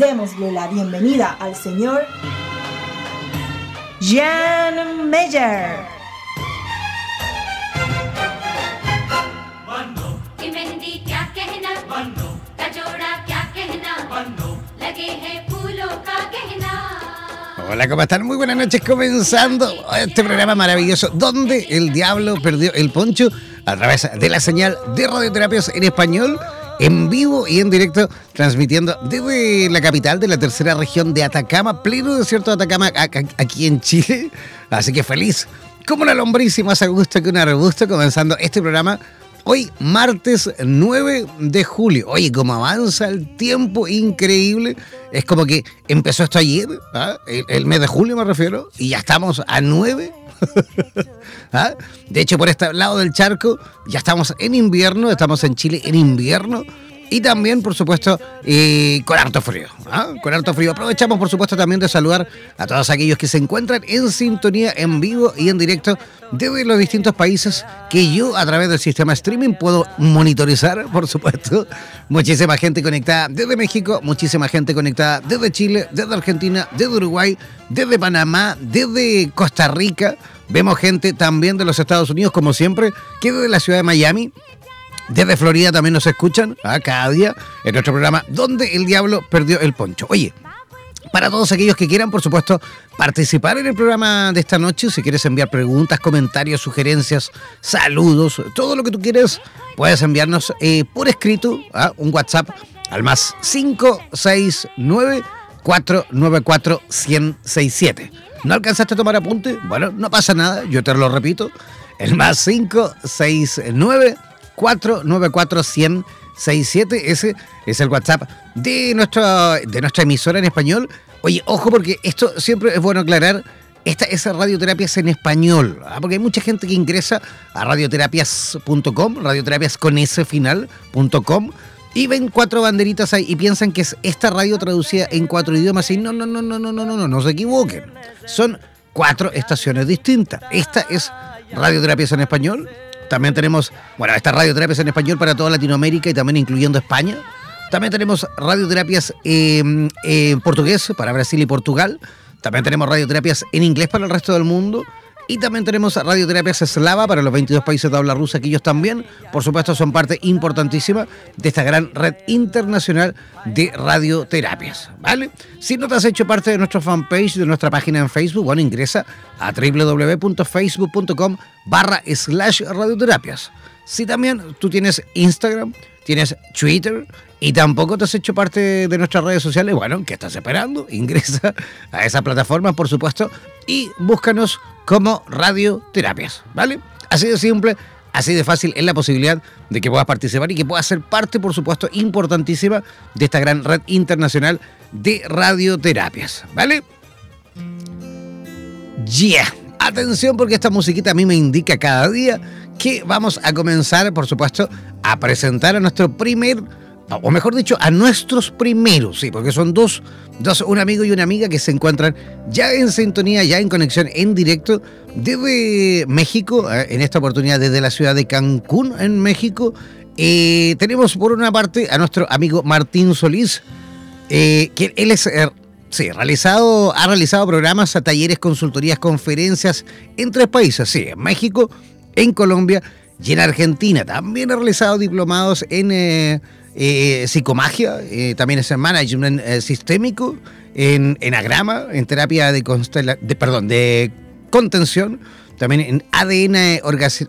Démosle la bienvenida al señor Jan Meyer. Hola, ¿cómo están? Muy buenas noches, comenzando este programa maravilloso donde el diablo perdió el poncho a través de la señal de radioterapias en español, en vivo y en directo, transmitiendo desde la capital de la tercera región de Atacama, pleno desierto de Atacama, aquí en Chile. Así que feliz, como una lombriz y más a gusto que un arbusto, comenzando este programa Hoy, martes 9 de julio. Oye, cómo avanza el tiempo, increíble. Es como que empezó esto ayer, ¿ah? el, mes de julio me refiero, y ya estamos a 9. ¿Ah? De hecho, por este lado del charco, ya estamos en invierno, estamos en Chile en invierno. Y también, por supuesto, con harto frío. ¿ah? Con harto frío. Aprovechamos, por supuesto, también de saludar a todos aquellos que se encuentran en sintonía, en vivo y en directo desde los distintos países que yo, a través del sistema streaming, puedo monitorizar, por supuesto. Muchísima gente conectada desde México, muchísima gente conectada desde Chile, desde Argentina, desde Uruguay, desde Panamá, desde Costa Rica. Vemos gente también de los Estados Unidos, como siempre, que desde la ciudad de Miami desde Florida también nos escuchan a cada día en nuestro programa Donde el Diablo Perdió el Poncho. Oye, para todos aquellos que quieran, por supuesto, participar en el programa de esta noche, si quieres enviar preguntas, comentarios, sugerencias, saludos, todo lo que tú quieres, puedes enviarnos eh, por escrito a ¿ah? un WhatsApp al más 569 494 1067. ¿No alcanzaste a tomar apunte? Bueno, no pasa nada, yo te lo repito. El más 569 494 10067 Ese es el WhatsApp de, nuestra, de nuestra emisora en español. Oye, ojo porque esto siempre es bueno aclarar. Esta es radioterapias en español, ¿ah? porque hay mucha gente que ingresa a radioterapias.com, radioterapias y ven cuatro banderitas ahí y piensan que es esta radio traducida en cuatro idiomas. Y no, no, no, no, no, no, no, no, no se equivoquen. Son cuatro estaciones distintas. Esta es Radioterapias en Español, también tenemos, bueno, estas radioterapias en español para toda Latinoamérica y también incluyendo España. También tenemos radioterapias en portugués para Brasil y Portugal. También tenemos radioterapias en inglés para el resto del mundo. Y también tenemos radioterapias eslava para los 22 países de habla rusa, que ellos también, por supuesto, son parte importantísima de esta gran red internacional de radioterapias. ¿Vale? Si no te has hecho parte de nuestra fanpage, de nuestra página en Facebook, bueno, ingresa a www.facebook.com barra slash radioterapias. Si también tú tienes Instagram, tienes Twitter y tampoco te has hecho parte de nuestras redes sociales, bueno, ¿qué estás esperando? Ingresa a esa plataforma, por supuesto, y búscanos como Radioterapias, ¿vale? Así de simple, así de fácil es la posibilidad de que puedas participar y que puedas ser parte, por supuesto, importantísima de esta gran red internacional de radioterapias, ¿vale? Yeah. Atención porque esta musiquita a mí me indica cada día que vamos a comenzar, por supuesto, a presentar a nuestro primer, o mejor dicho, a nuestros primeros, sí, porque son dos, dos, un amigo y una amiga que se encuentran ya en sintonía, ya en conexión en directo desde México, eh, en esta oportunidad desde la ciudad de Cancún, en México. Eh, tenemos por una parte a nuestro amigo Martín Solís, eh, que él es Sí, realizado, ha realizado programas, talleres, consultorías, conferencias en tres países, sí, en México, en Colombia y en Argentina. También ha realizado diplomados en eh, eh, psicomagia, eh, también es en management sistémico, en, en, agrama, en terapia de, de, perdón, de contención, también en ADN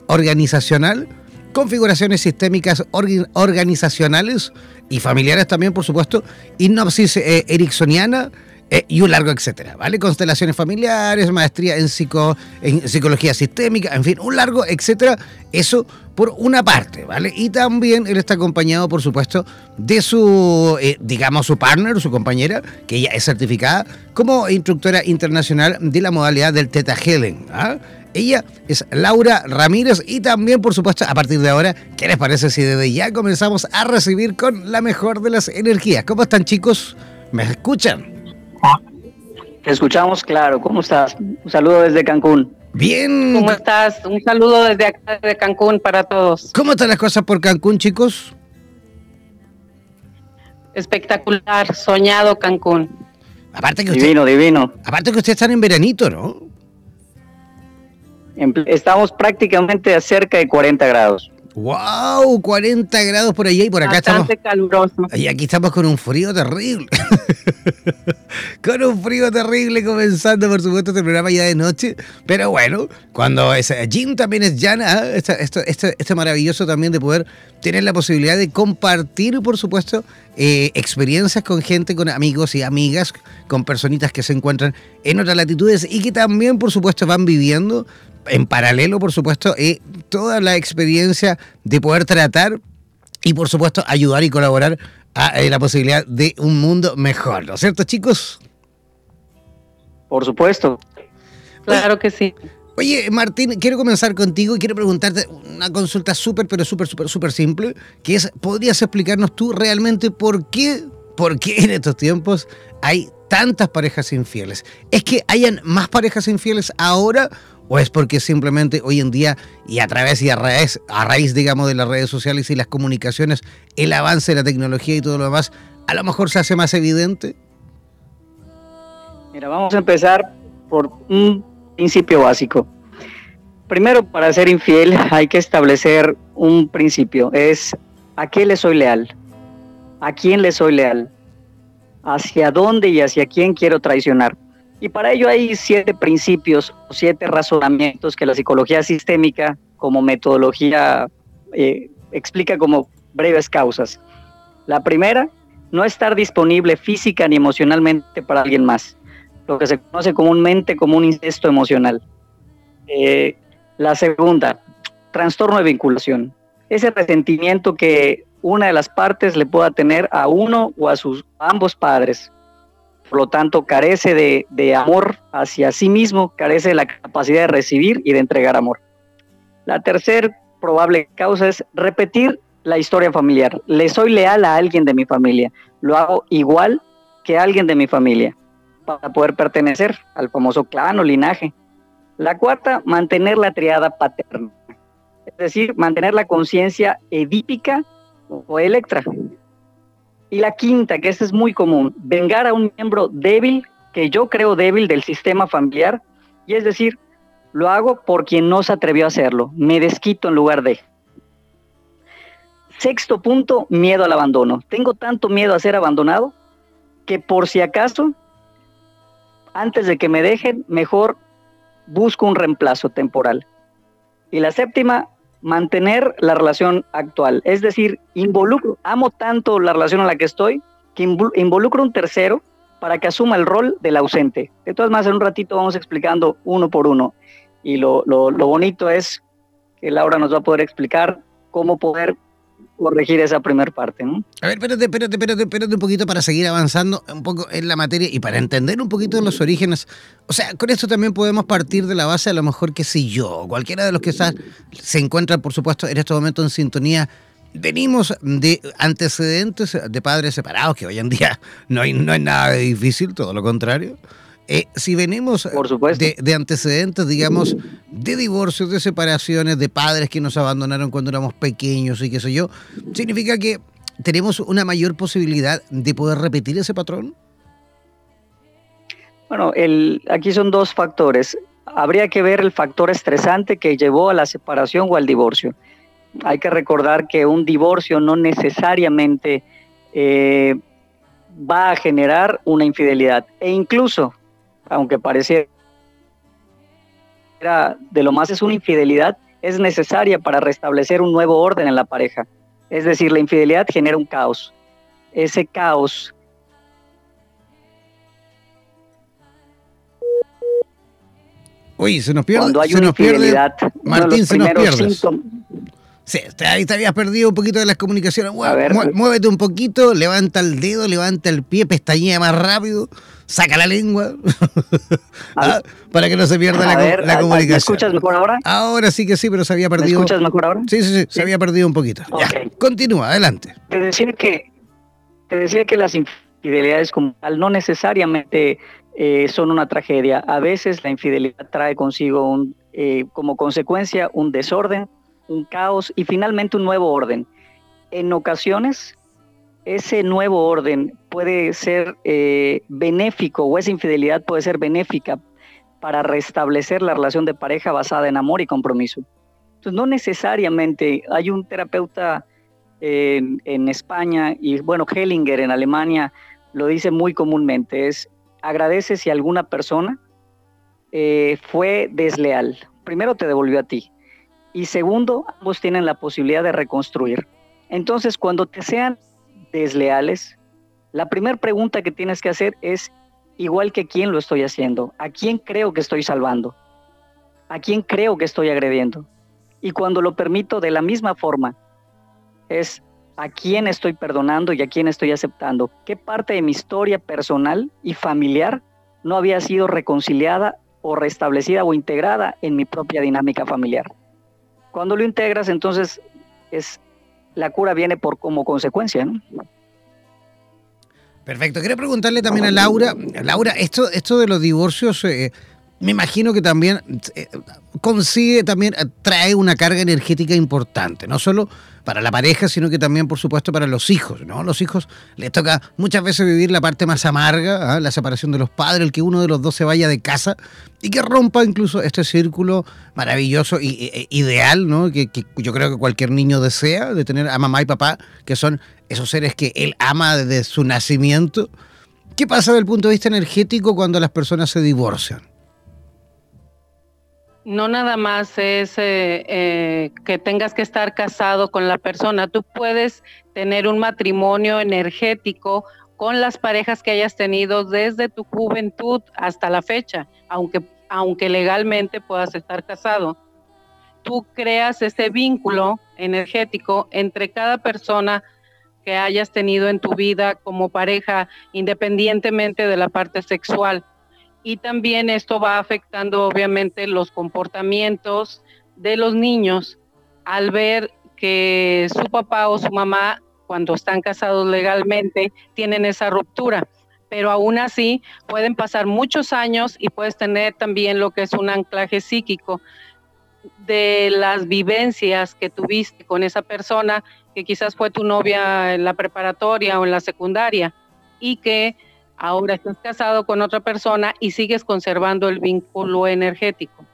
organizacional, configuraciones sistémicas organizacionales y familiares también, por supuesto, hipnosis ericksoniana, eh, y un largo etcétera, ¿vale? Constelaciones familiares, maestría en, psico, en psicología sistémica, en fin, un largo etcétera. Eso por una parte, ¿vale? Y también él está acompañado, por supuesto, de su, eh, digamos, su partner, su compañera, que ella es certificada como instructora internacional de la modalidad del Teta Helen. ¿ah? Ella es Laura Ramírez y también, por supuesto, a partir de ahora, ¿qué les parece si desde ya comenzamos a recibir con la mejor de las energías? ¿Cómo están chicos? ¿Me escuchan? Te escuchamos claro. ¿Cómo estás? Un saludo desde Cancún. Bien. ¿Cómo estás? Un saludo desde acá de Cancún para todos. ¿Cómo están las cosas por Cancún, chicos? Espectacular, soñado Cancún. Aparte que divino, divino. Aparte que ustedes están en veranito, ¿no? Estamos prácticamente a cerca de 40 grados. ¡Wow! 40 grados por allá y por acá Bastante estamos. caluroso. Y aquí estamos con un frío terrible. con un frío terrible comenzando, por supuesto, este programa ya de noche. Pero bueno, cuando es Jim también es Jana, ¿eh? esto, esto, esto, maravilloso también de poder tener la posibilidad de compartir, por supuesto, eh, experiencias con gente, con amigos y amigas, con personitas que se encuentran en otras latitudes y que también, por supuesto, van viviendo en paralelo, por supuesto, eh, toda la experiencia de poder tratar y, por supuesto, ayudar y colaborar a eh, la posibilidad de un mundo mejor, ¿no es cierto, chicos? Por supuesto. Claro que sí. Oye, Martín, quiero comenzar contigo y quiero preguntarte una consulta súper, pero súper, súper, súper simple, que es, ¿podrías explicarnos tú realmente por qué, por qué en estos tiempos hay tantas parejas infieles? ¿Es que hayan más parejas infieles ahora ¿O es porque simplemente hoy en día y a través y a raíz, a raíz, digamos, de las redes sociales y las comunicaciones, el avance de la tecnología y todo lo demás, a lo mejor se hace más evidente? Mira, vamos a empezar por un principio básico. Primero, para ser infiel hay que establecer un principio, es ¿a qué le soy leal? ¿A quién le soy leal? ¿Hacia dónde y hacia quién quiero traicionar? Y para ello hay siete principios o siete razonamientos que la psicología sistémica como metodología eh, explica como breves causas. La primera, no estar disponible física ni emocionalmente para alguien más, lo que se conoce comúnmente como un incesto emocional. Eh, la segunda, trastorno de vinculación, ese resentimiento que una de las partes le pueda tener a uno o a sus ambos padres por lo tanto carece de, amor hacia sí mismo, carece de la capacidad de recibir y de entregar amor. La tercera probable causa es repetir la historia familiar. Le soy leal a alguien de mi familia, lo hago igual que alguien de mi familia para poder pertenecer al famoso clan o linaje. La cuarta, mantener la triada paterna, es decir, mantener la conciencia edípica o electra, y la quinta, que es muy común, vengar a un miembro débil, que yo creo débil del sistema familiar, y es decir, lo hago por quien no se atrevió a hacerlo, me desquito en lugar de. Sexto punto, miedo al abandono. Tengo tanto miedo a ser abandonado que por si acaso, antes de que me dejen, mejor busco un reemplazo temporal. Y la séptima, mantener la relación actual. Es decir, involucro, amo tanto la relación en la que estoy que involucro un tercero para que asuma el rol del ausente. De todas maneras, en un ratito vamos explicando uno por uno. Y lo, lo, lo bonito es que Laura nos va a poder explicar cómo poder corregir esa primera parte. ¿no? A ver, espérate, espérate, espérate, espérate un poquito para seguir avanzando un poco en la materia y para entender un poquito de los orígenes. O sea, con esto también podemos partir de la base, a lo mejor que si yo, cualquiera de los que se encuentran, por supuesto, en este momento en sintonía, venimos de antecedentes de padres separados, que hoy en día no, hay, no es nada difícil, todo lo contrario. Eh, si venimos de, antecedentes, digamos, de divorcios, de separaciones, de padres que nos abandonaron cuando éramos pequeños y qué sé yo, ¿significa que tenemos una mayor posibilidad de poder repetir ese patrón? Bueno, el, aquí son dos factores. Habría que ver el factor estresante que llevó a la separación o al divorcio. Hay que recordar que un divorcio no necesariamente eh, va a generar una infidelidad. E incluso aunque pareciera de lo más es una infidelidad, es necesaria para restablecer un nuevo orden en la pareja. Es decir, la infidelidad genera un caos. Ese caos Uy, se nos pierde. Cuando hay una infidelidad, Martín, se nos pierde. Sí, ahí te habías perdido un poquito de las comunicaciones. muévete un poquito, levanta el dedo, levanta el pie, pestañea más rápido, saca la lengua ah, para que no se pierda la, comunicación. ¿Me escuchas mejor ahora? Ahora sí que sí, pero se había perdido. ¿Me escuchas mejor ahora? Sí, sí, sí, se había perdido un poquito. continúa, adelante. Te decía que, te decía que las infidelidades como tal no necesariamente eh, son una tragedia. A veces la infidelidad trae consigo un, eh, como consecuencia un desorden un caos y finalmente un nuevo orden. En ocasiones, ese nuevo orden puede ser eh, benéfico o esa infidelidad puede ser benéfica para restablecer la relación de pareja basada en amor y compromiso. Entonces, no necesariamente hay un terapeuta en, España y, bueno, Hellinger en Alemania lo dice muy comúnmente, es agradece si alguna persona eh, fue desleal. Primero te devolvió a ti y segundo, ambos tienen la posibilidad de reconstruir. Entonces, cuando te sean desleales, la primera pregunta que tienes que hacer es, igual que quién lo estoy haciendo, a quién creo que estoy salvando, a quién creo que estoy agrediendo. Y cuando lo permito de la misma forma, es a quién estoy perdonando y a quién estoy aceptando. ¿Qué parte de mi historia personal y familiar no había sido reconciliada o restablecida o integrada en mi propia dinámica familiar? Cuando lo integras, entonces es la cura viene por como consecuencia, ¿no? Perfecto. Quería preguntarle también a Laura, Laura, esto, esto de los divorcios, eh, me imagino que también eh, consigue, también eh, trae una carga energética importante, no solo para la pareja, sino que también, por supuesto, para los hijos, ¿no? Los hijos les toca muchas veces vivir la parte más amarga, ¿ah? la separación de los padres, el que uno de los dos se vaya de casa y que rompa incluso este círculo maravilloso e, ideal, ¿no? Que, yo creo que cualquier niño desea, de tener a mamá y papá, que son esos seres que él ama desde su nacimiento. ¿Qué pasa desde el punto de vista energético cuando las personas se divorcian? No nada más es eh, eh, que tengas que estar casado con la persona, tú puedes tener un matrimonio energético con las parejas que hayas tenido desde tu juventud hasta la fecha, aunque, aunque legalmente puedas estar casado. Tú creas ese vínculo energético entre cada persona que hayas tenido en tu vida como pareja, independientemente de la parte sexual y también esto va afectando obviamente los comportamientos de los niños al ver que su papá o su mamá cuando están casados legalmente tienen esa ruptura. Pero aún así pueden pasar muchos años y puedes tener también lo que es un anclaje psíquico de las vivencias que tuviste con esa persona que quizás fue tu novia en la preparatoria o en la secundaria y que ahora estás casado con otra persona y sigues conservando el vínculo energético.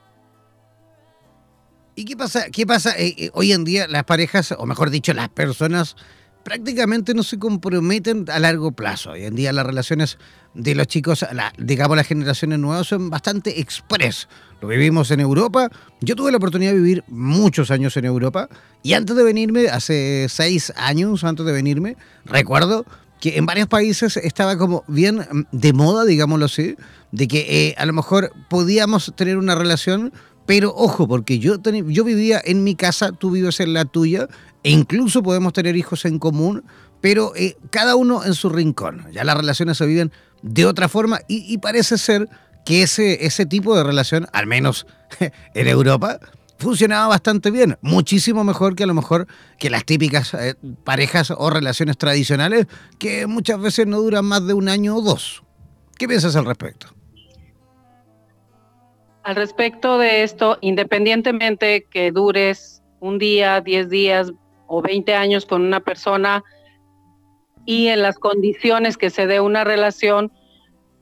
¿Y qué pasa? ¿Qué pasa? Eh, eh, hoy en día las parejas, o mejor dicho, las personas prácticamente no se comprometen a largo plazo. Hoy en día las relaciones de los chicos, digamos las generaciones nuevas, son bastante express. Lo vivimos en Europa. Yo tuve la oportunidad de vivir muchos años en Europa y antes de venirme, hace seis años antes de venirme, recuerdo que en varios países estaba como bien mm, de moda, digámoslo así, de que eh, a lo mejor podíamos tener una relación, pero ojo, porque yo, yo vivía en mi casa, tú vives en la tuya, e incluso podemos tener hijos en común, pero eh, cada uno en su rincón. Ya las relaciones se viven de otra forma y, parece ser que ese, ese tipo de relación, al menos en Europa, funcionaba bastante bien, muchísimo mejor que a lo mejor que las típicas eh, parejas o relaciones tradicionales que muchas veces no duran más de un año o dos. ¿Qué piensas al respecto? Al respecto de esto, independientemente que dures un día, diez días o veinte años con una persona y en las condiciones que se dé una relación,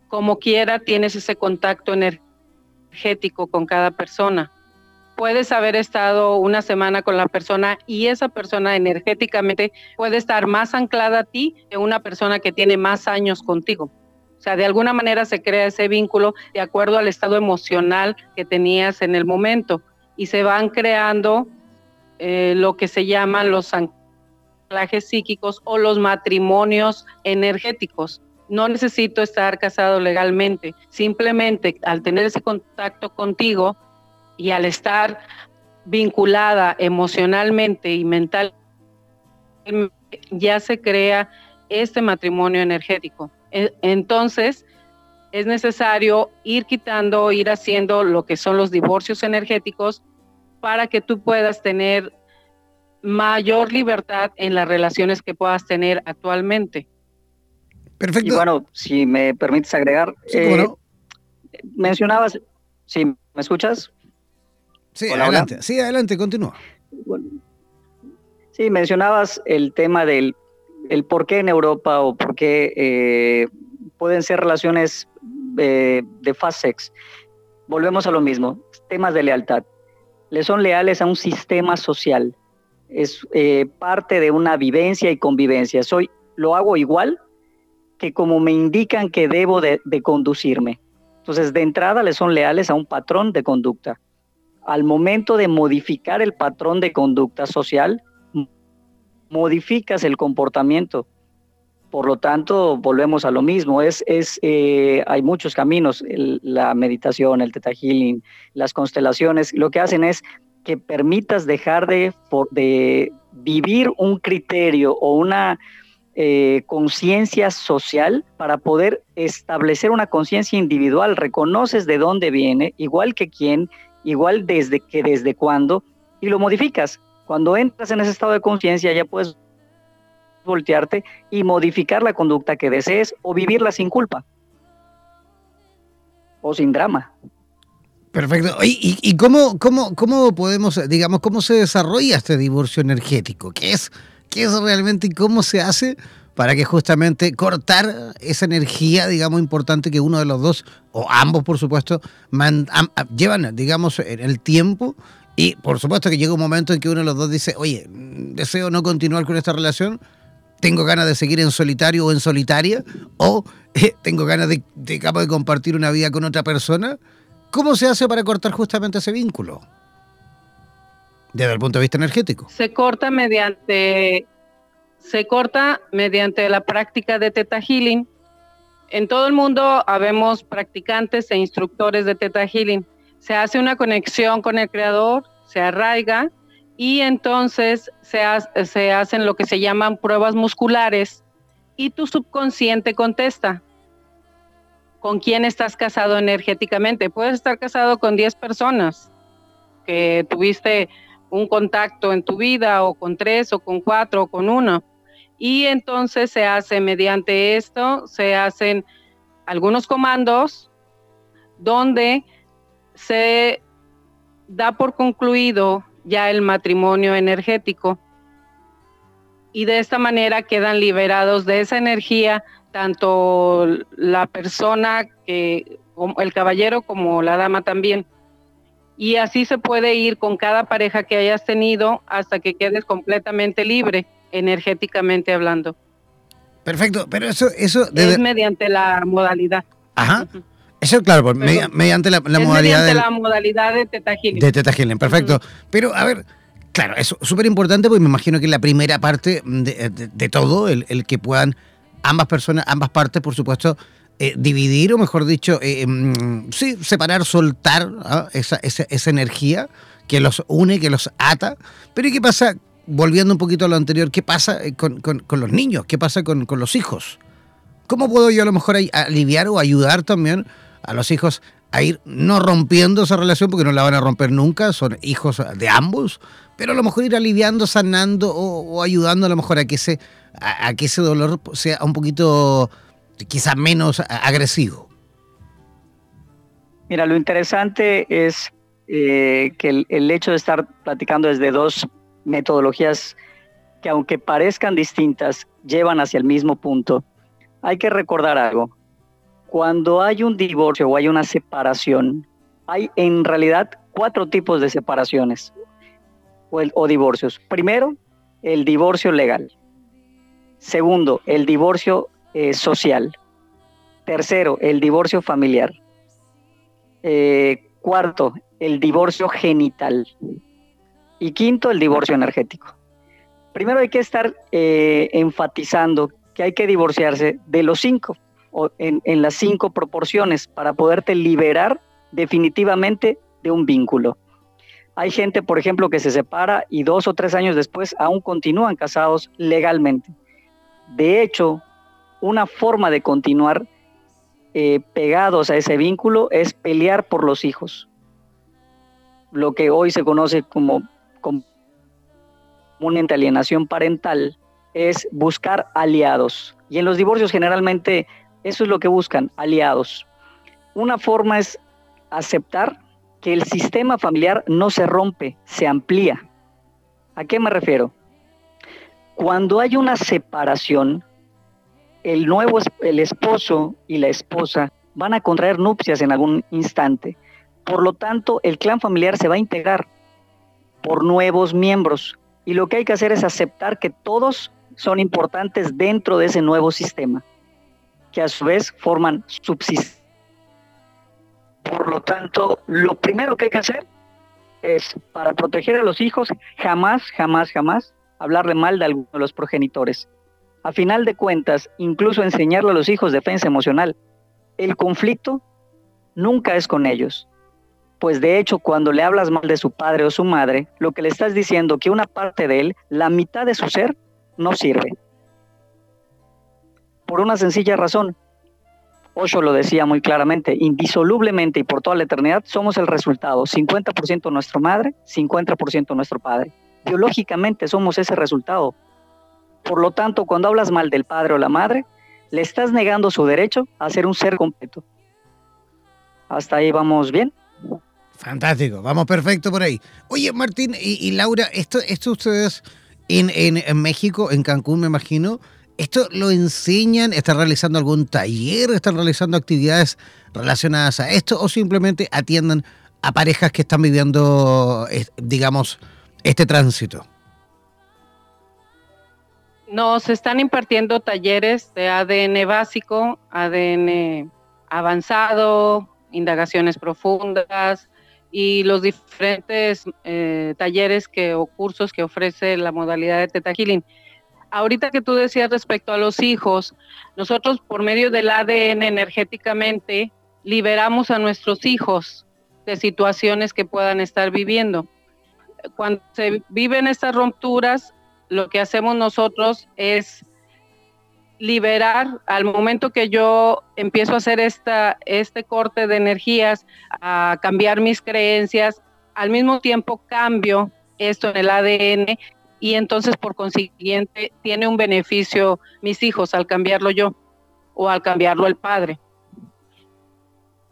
como quiera tienes ese contacto energético con cada persona puedes haber estado una semana con la persona y esa persona energéticamente puede estar más anclada a ti que una persona que tiene más años contigo. O sea, de alguna manera se crea ese vínculo de acuerdo al estado emocional que tenías en el momento y se van creando eh, lo que se llaman los anclajes psíquicos o los matrimonios energéticos. No necesito estar casado legalmente, simplemente al tener ese contacto contigo, y al estar vinculada emocionalmente y mentalmente, ya se crea este matrimonio energético. E, entonces, es necesario ir quitando, ir haciendo lo que son los divorcios energéticos para que tú puedas tener mayor libertad en las relaciones que puedas tener actualmente. Perfecto. Y bueno, si me permites agregar, eh, mencionabas, si me escuchas, Sí, adelante, sí, adelante, continúa. sí, mencionabas el tema del el por qué en Europa o por qué eh, pueden ser relaciones eh, de fast sex. Volvemos a lo mismo, temas de lealtad. Le son leales a un sistema social. Es eh, parte de una vivencia y convivencia. Soy, lo hago igual que como me indican que debo de conducirme. Entonces, de entrada le son leales a un patrón de conducta al momento de modificar el patrón de conducta social, modificas el comportamiento. Por lo tanto, volvemos a lo mismo. Es, es, eh, hay muchos caminos, la meditación, el teta healing, las constelaciones. Lo que hacen es que permitas dejar de, de vivir un criterio o una eh, conciencia social para poder establecer una conciencia individual. Reconoces de dónde viene, igual que quien igual desde que desde cuándo, y lo modificas. Cuando entras en ese estado de conciencia ya puedes voltearte y modificar la conducta que desees o vivirla sin culpa o sin drama. Perfecto. ¿Y, cómo, cómo, cómo, podemos, digamos, cómo se desarrolla este divorcio energético? ¿Qué es, qué es realmente y cómo se hace para que justamente cortar esa energía, digamos, importante que uno de los dos, o ambos, por supuesto, llevan, digamos, en el tiempo. Y por supuesto que llega un momento en que uno de los dos dice, oye, deseo no continuar con esta relación, tengo ganas de seguir en solitario o en solitaria, o eh, tengo ganas de, digamos, de compartir una vida con otra persona. ¿Cómo se hace para cortar justamente ese vínculo? Desde el punto de vista energético. Se corta mediante se corta mediante la práctica de Teta Healing. En todo el mundo habemos practicantes e instructores de Teta Healing. Se hace una conexión con el creador, se arraiga y entonces se, se hacen lo que se llaman pruebas musculares y tu subconsciente contesta. ¿Con quién estás casado energéticamente? Puedes estar casado con 10 personas que tuviste un contacto en tu vida o con tres o con cuatro o con uno. Y entonces se hace mediante esto, se hacen algunos comandos donde se da por concluido ya el matrimonio energético y de esta manera quedan liberados de esa energía tanto la persona que el caballero como la dama también y así se puede ir con cada pareja que hayas tenido hasta que quedes completamente libre. Energéticamente hablando. Perfecto, pero eso... eso Es mediante la modalidad. Ajá. Eso, claro, mediante la, modalidad. Mediante la modalidad de Teta Healing. De Teta Healing, perfecto. Pero, a ver, claro, es súper importante porque me imagino que la primera parte de, todo, el, que puedan ambas personas, ambas partes, por supuesto, eh, dividir, o mejor dicho, eh, em, sí, separar, soltar ¿ah? esa, esa, energía que los une, que los ata. Pero ¿y qué pasa, volviendo un poquito a lo anterior, qué pasa eh, con, los niños? ¿Qué pasa con, con, los hijos? ¿Cómo puedo yo a lo mejor aliviar o ayudar también a los hijos a ir no rompiendo esa relación, porque no la van a romper nunca, son hijos de ambos, pero a lo mejor ir aliviando, sanando o, ayudando a lo mejor a que, ese, a que ese dolor sea un poquito quizá menos agresivo. Mira, lo interesante es eh, que el, hecho de estar platicando desde dos metodologías que aunque parezcan distintas, llevan hacia el mismo punto, hay que recordar algo. Cuando hay un divorcio o hay una separación, hay en realidad cuatro tipos de separaciones o, divorcios. Primero, el divorcio legal. Segundo, el divorcio eh, social. Tercero, el divorcio familiar. Eh, cuarto, el divorcio genital. Y quinto, el divorcio energético. Primero hay que estar eh, enfatizando que hay que divorciarse de los cinco, o en, en las cinco proporciones, para poderte liberar definitivamente de un vínculo. Hay gente, por ejemplo, que se separa y dos o tres años después aún continúan casados legalmente. De hecho, una forma de continuar eh, pegados a ese vínculo es pelear por los hijos. Lo que hoy se conoce como comúnmente alienación parental es buscar aliados. Y en los divorcios generalmente eso es lo que buscan, aliados. Una forma es aceptar que el sistema familiar no se rompe, se amplía. ¿A qué me refiero? Cuando hay una separación, el nuevo el esposo y la esposa van a contraer nupcias en algún instante. Por lo tanto, el clan familiar se va a integrar por nuevos miembros y lo que hay que hacer es aceptar que todos son importantes dentro de ese nuevo sistema, que a su vez forman subsistencia. Por lo tanto, lo primero que hay que hacer es, para proteger a los hijos, jamás, jamás, jamás hablarle mal de alguno de los progenitores. A final de cuentas, incluso enseñarle a los hijos defensa emocional. El conflicto nunca es con ellos. Pues de hecho, cuando le hablas mal de su padre o su madre, lo que le estás diciendo que una parte de él, la mitad de su ser, no sirve. Por una sencilla razón. Osho lo decía muy claramente, indisolublemente y por toda la eternidad somos el resultado, 50% nuestra madre, 50% nuestro padre. Biológicamente somos ese resultado, por lo tanto, cuando hablas mal del padre o la madre, le estás negando su derecho a ser un ser completo. Hasta ahí vamos bien. Fantástico, vamos perfecto por ahí. Oye, Martín y, Laura, esto, esto ustedes en, México, en Cancún, me imagino, ¿esto lo enseñan? ¿Están realizando algún taller? ¿Están realizando actividades relacionadas a esto? ¿O simplemente atienden a parejas que están viviendo, eh, digamos, este tránsito? Nos están impartiendo talleres de ADN básico, ADN avanzado, indagaciones profundas y los diferentes eh, talleres que, o cursos que ofrece la modalidad de Teta Healing. Ahorita que tú decías respecto a los hijos, nosotros por medio del ADN energéticamente liberamos a nuestros hijos de situaciones que puedan estar viviendo. Cuando se viven estas rupturas, lo que hacemos nosotros es liberar al momento que yo empiezo a hacer esta, este corte de energías, a cambiar mis creencias, al mismo tiempo cambio esto en el ADN y entonces por consiguiente tiene un beneficio mis hijos al cambiarlo yo o al cambiarlo el padre.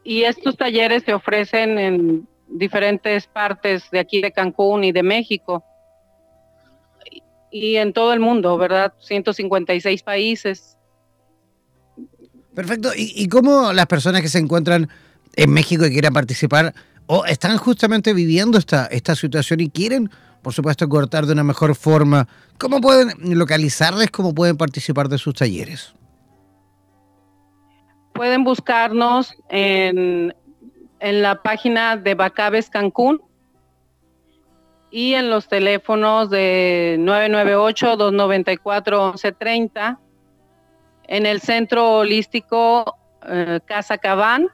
Y estos talleres se ofrecen en diferentes partes de aquí de Cancún y de México y en todo el mundo, ¿verdad? 156 países. Perfecto. ¿Y, cómo las personas que se encuentran en México y quieran participar o están justamente viviendo esta, esta situación y quieren por supuesto, cortar de una mejor forma, ¿cómo pueden localizarles, cómo pueden participar de sus talleres? Pueden buscarnos en, en la página de Bacabes Cancún y en los teléfonos de 998-294-1130, en el centro holístico eh, Casa Cabán,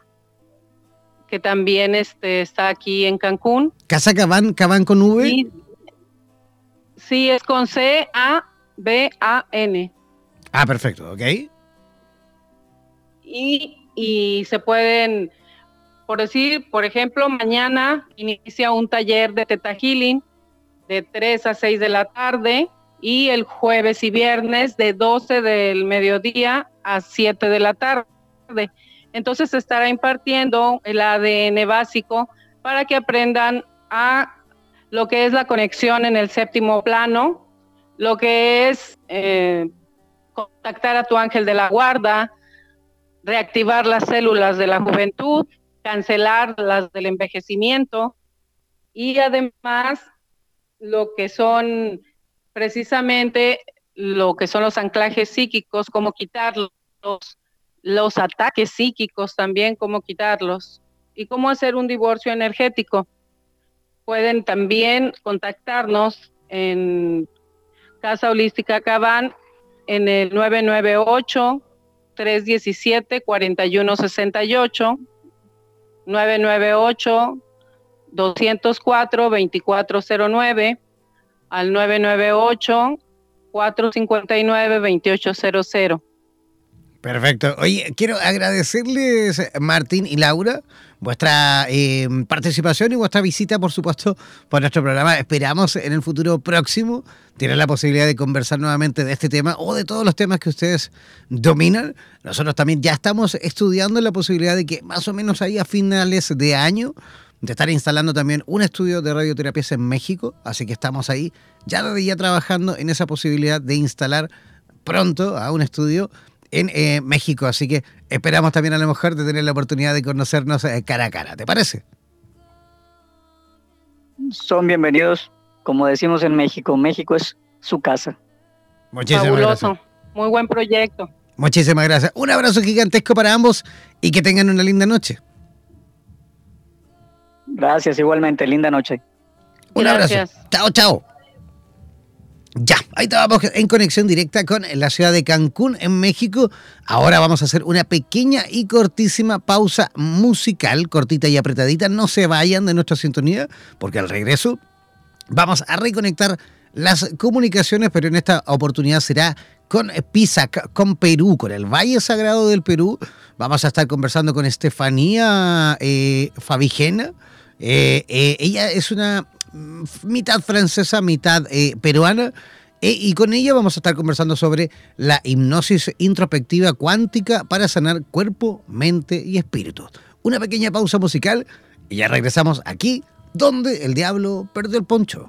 que también este, está aquí en Cancún. ¿Casa Cabán, Cabán con V? Sí, es con C-A-B-A-N. Ah, perfecto, ok. Y, y se pueden, por decir, por ejemplo, mañana inicia un taller de Teta Healing de 3 a 6 de la tarde y el jueves y viernes de 12 del mediodía a 7 de la tarde. Entonces se estará impartiendo el ADN básico para que aprendan a lo que es la conexión en el séptimo plano, lo que es eh, contactar a tu ángel de la guarda, reactivar las células de la juventud, cancelar las del envejecimiento y además lo que son precisamente lo que son los anclajes psíquicos, cómo quitarlos, los ataques psíquicos también, cómo quitarlos y cómo hacer un divorcio energético. Pueden también contactarnos en Casa Holística Cabán en el 998 317 4168 998 204 2409 al 998 459 2800. Perfecto. Oye, quiero agradecerles, Martín y Laura, vuestra eh, participación y vuestra visita, por supuesto, por nuestro programa. Esperamos en el futuro próximo tener la posibilidad de conversar nuevamente de este tema o de todos los temas que ustedes dominan. Nosotros también ya estamos estudiando la posibilidad de que más o menos ahí a finales de año de estar instalando también un estudio de radioterapias en México, así que estamos ahí ya desde ya trabajando en esa posibilidad de instalar pronto a un estudio en eh, México, así que esperamos también a lo mejor de tener la oportunidad de conocernos eh, cara a cara, ¿te parece? Son bienvenidos, como decimos en México, México es su casa. Muchísimas Fabuloso. gracias. Muy buen proyecto. Muchísimas gracias. Un abrazo gigantesco para ambos y que tengan una linda noche. Gracias, igualmente. Linda noche. Un abrazo. Chao, chao. Ya, ahí estábamos en conexión directa con la ciudad de Cancún, en México. Ahora vamos a hacer una pequeña y cortísima pausa musical, cortita y apretadita. No se vayan de nuestra sintonía, porque al regreso vamos a reconectar las comunicaciones, pero en esta oportunidad será con Pisac, con Perú, con el Valle Sagrado del Perú. Vamos a estar conversando con Estefanía eh, Fabigena. Eh, eh, ella es una mitad francesa, mitad eh, peruana. Y con ella vamos a estar conversando sobre la hipnosis introspectiva cuántica para sanar cuerpo, mente y espíritu. Una pequeña pausa musical y ya regresamos aquí, donde el diablo perdió el poncho.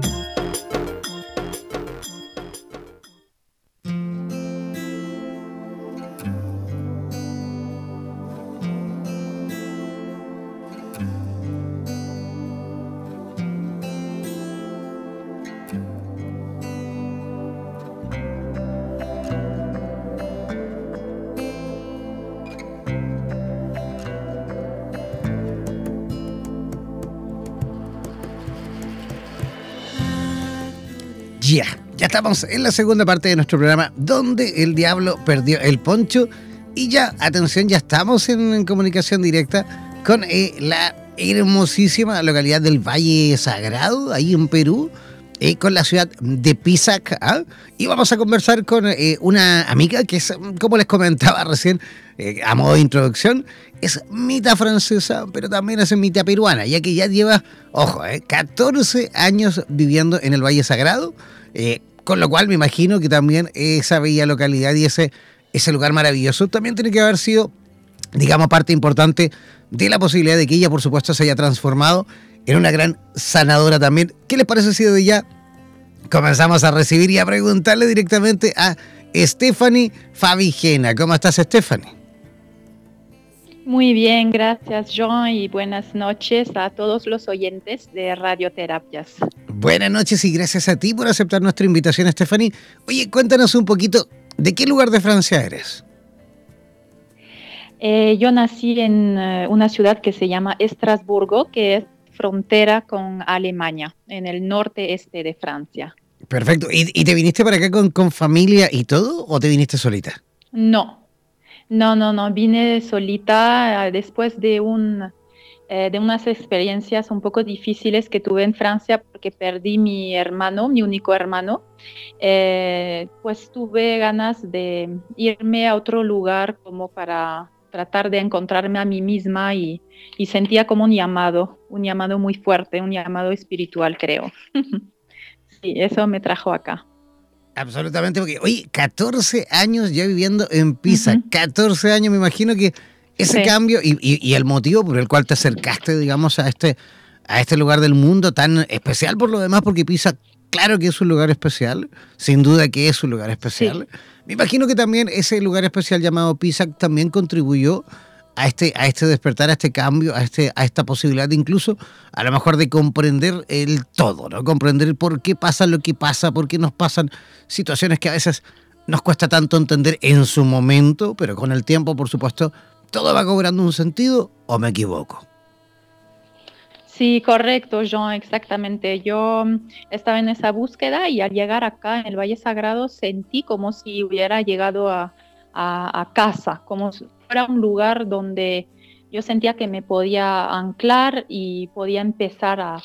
Ya estamos en la segunda parte de nuestro programa, donde el diablo perdió el poncho. Y ya, atención, ya estamos en, comunicación directa con eh, la hermosísima localidad del Valle Sagrado, ahí en Perú, eh, con la ciudad de Pisac. ¿ah? Y vamos a conversar con eh, una amiga que es, como les comentaba recién, a modo de introducción, es mitad francesa, pero también es mitad peruana, ya que ya lleva, ojo, 14 años viviendo en el Valle Sagrado. Con lo cual me imagino que también esa bella localidad y ese, ese lugar maravilloso también tiene que haber sido, digamos, parte importante de la posibilidad de que ella, por supuesto, se haya transformado en una gran sanadora también. ¿Qué les parece si de ya comenzamos a recibir y a preguntarle directamente a Stephanie Fabigena? ¿Cómo estás, Stephanie? Muy bien, gracias John y buenas noches a todos los oyentes de Radioterapias. Buenas noches y gracias a ti por aceptar nuestra invitación, Stephanie. Oye, cuéntanos un poquito, ¿de qué lugar de Francia eres? Eh, yo nací en eh, una ciudad que se llama Estrasburgo, que es frontera con Alemania, en el norte este de Francia. Perfecto. ¿Y, te viniste para acá con, con familia y todo o te viniste solita? No, no, no, no, vine solita eh, después de, un, eh, de unas experiencias un poco difíciles que tuve en Francia porque perdí mi hermano, mi único hermano. Eh, pues tuve ganas de irme a otro lugar como para tratar de encontrarme a mí misma y, y sentía como un llamado, un llamado muy fuerte, un llamado espiritual, creo. sí, eso me trajo acá. Absolutamente, porque, oye, 14 años ya viviendo en Pisa, 14 años, me imagino que ese cambio y, el motivo por el cual te acercaste, digamos, a este, a este lugar del mundo tan especial por lo demás, porque Pisa, claro que es un lugar especial, sin duda que es un lugar especial. Me imagino que también ese lugar especial llamado Pisa también contribuyó a este, a este despertar, a este cambio, a, este, a esta posibilidad incluso a lo mejor de comprender el todo, ¿no? Comprender por qué pasa lo que pasa, por qué nos pasan situaciones que a veces nos cuesta tanto entender en su momento, pero con el tiempo, por supuesto, todo va cobrando un sentido, ¿o me equivoco? Sí, correcto, John, exactamente. Yo estaba en esa búsqueda y al llegar acá en el Valle Sagrado sentí como si hubiera llegado a, a, a casa, como era un lugar donde yo sentía que me podía anclar y podía empezar a,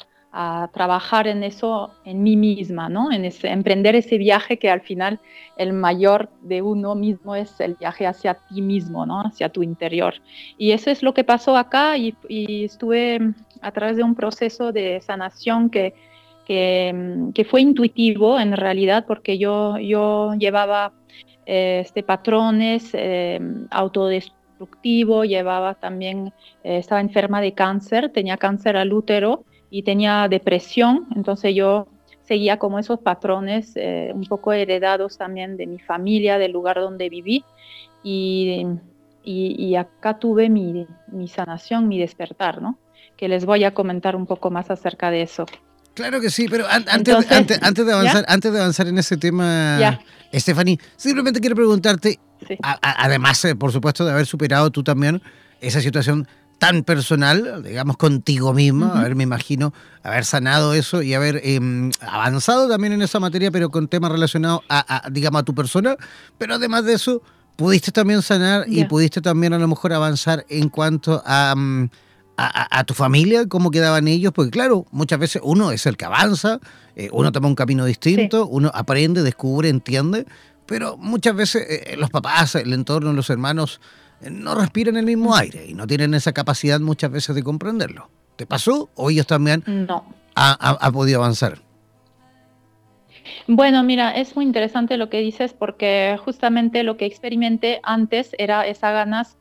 trabajar en eso en mí misma, ¿no? En emprender ese viaje que al final el mayor de uno mismo es el viaje hacia ti mismo, ¿no? Hacia tu interior. Y eso es lo que pasó acá y, estuve a través de un proceso de sanación que, que, fue intuitivo en realidad porque yo, yo llevaba eh, este, patrones eh, llevaba también, eh, estaba enferma de cáncer, tenía cáncer al útero y tenía depresión, entonces yo seguía como esos patrones eh, un poco heredados también de mi familia, del lugar donde viví y, y, acá tuve mi, mi, sanación, mi despertar, ¿no? Que les voy a comentar un poco más acerca de eso. Claro que sí, pero antes, antes, antes, de avanzar, antes de avanzar en ese tema, Stephanie, simplemente quiero preguntarte, además, eh, por supuesto, de haber superado tú también esa situación tan personal, digamos, contigo mismo, a ver, me imagino, haber sanado eso y haber em, avanzado también en esa materia, pero con temas relacionados a, digamos, a tu persona, pero además de eso, pudiste también sanar y pudiste también a lo mejor avanzar en cuanto a, mm, a, tu familia, cómo quedaban ellos, porque claro, muchas veces uno es el que avanza, eh, uno toma un camino distinto, uno aprende, descubre, entiende, pero muchas veces eh, eh, los papás, el entorno, los hermanos eh, no respiran el mismo aire y no tienen esa capacidad muchas veces de comprenderlo. ¿Te pasó o ellos también no. ha, podido avanzar? Bueno, mira, es muy interesante lo que dices porque justamente lo que experimenté antes era esa ganas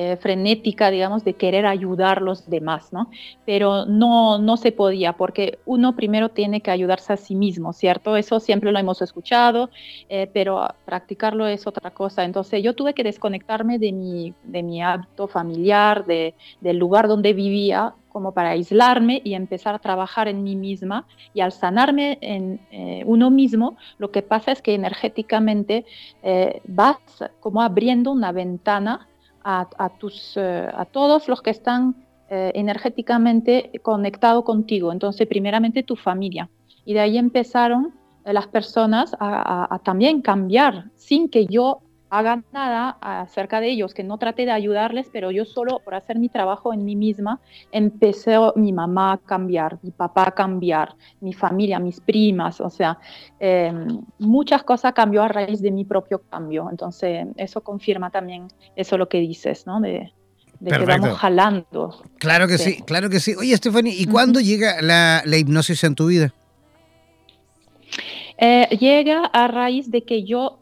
eh, frenética, digamos, de querer ayudar a los demás, ¿no? Pero no, no se podía porque uno primero tiene que ayudarse a sí mismo, ¿cierto? Eso siempre lo hemos escuchado, eh, pero practicarlo es otra cosa. Entonces yo tuve que desconectarme de mi, de mi hábito familiar, de, del lugar donde vivía, como para aislarme y empezar a trabajar en mí misma. Y al sanarme en eh, uno mismo, lo que pasa es que energéticamente vas como abriendo una ventana a, tus, eh, a todos los que están eh, energéticamente conectados contigo. Entonces, primeramente tu familia. Y de ahí empezaron las personas a, también cambiar sin que yo haga nada acerca de ellos, que no trate de ayudarles, pero yo solo por hacer mi trabajo en mí misma, empecé mi mamá a cambiar, mi papá a cambiar, mi familia, mis primas, o sea, em, muchas cosas cambió a raíz de mi propio cambio. Entonces, eso confirma también eso lo que dices, ¿no? De, que vamos jalando. Claro que sí. claro que sí. Oye, Stephanie, ¿y cuándo llega la, la hipnosis en tu vida? Eh, llega a raíz de que yo,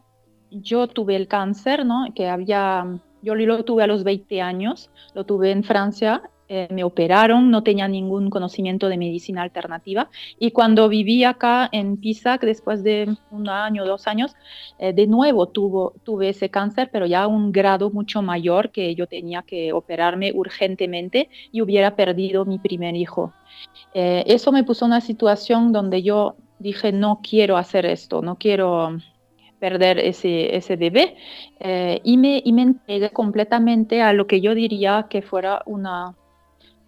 yo tuve el cáncer, ¿no? Que había, yo lo tuve a los 20 años, lo tuve en Francia, eh, me operaron, no tenía ningún conocimiento de medicina alternativa y cuando viví acá en Pisac, después de un año, dos años, eh, de nuevo tuvo, tuve ese cáncer, pero ya a un grado mucho mayor que yo tenía que operarme urgentemente y hubiera perdido mi primer hijo. eso me puso en una situación donde yo dije, no quiero hacer esto, no quiero perder ese, bebé eh, y, me, y me entregué completamente a lo que yo diría que fuera una,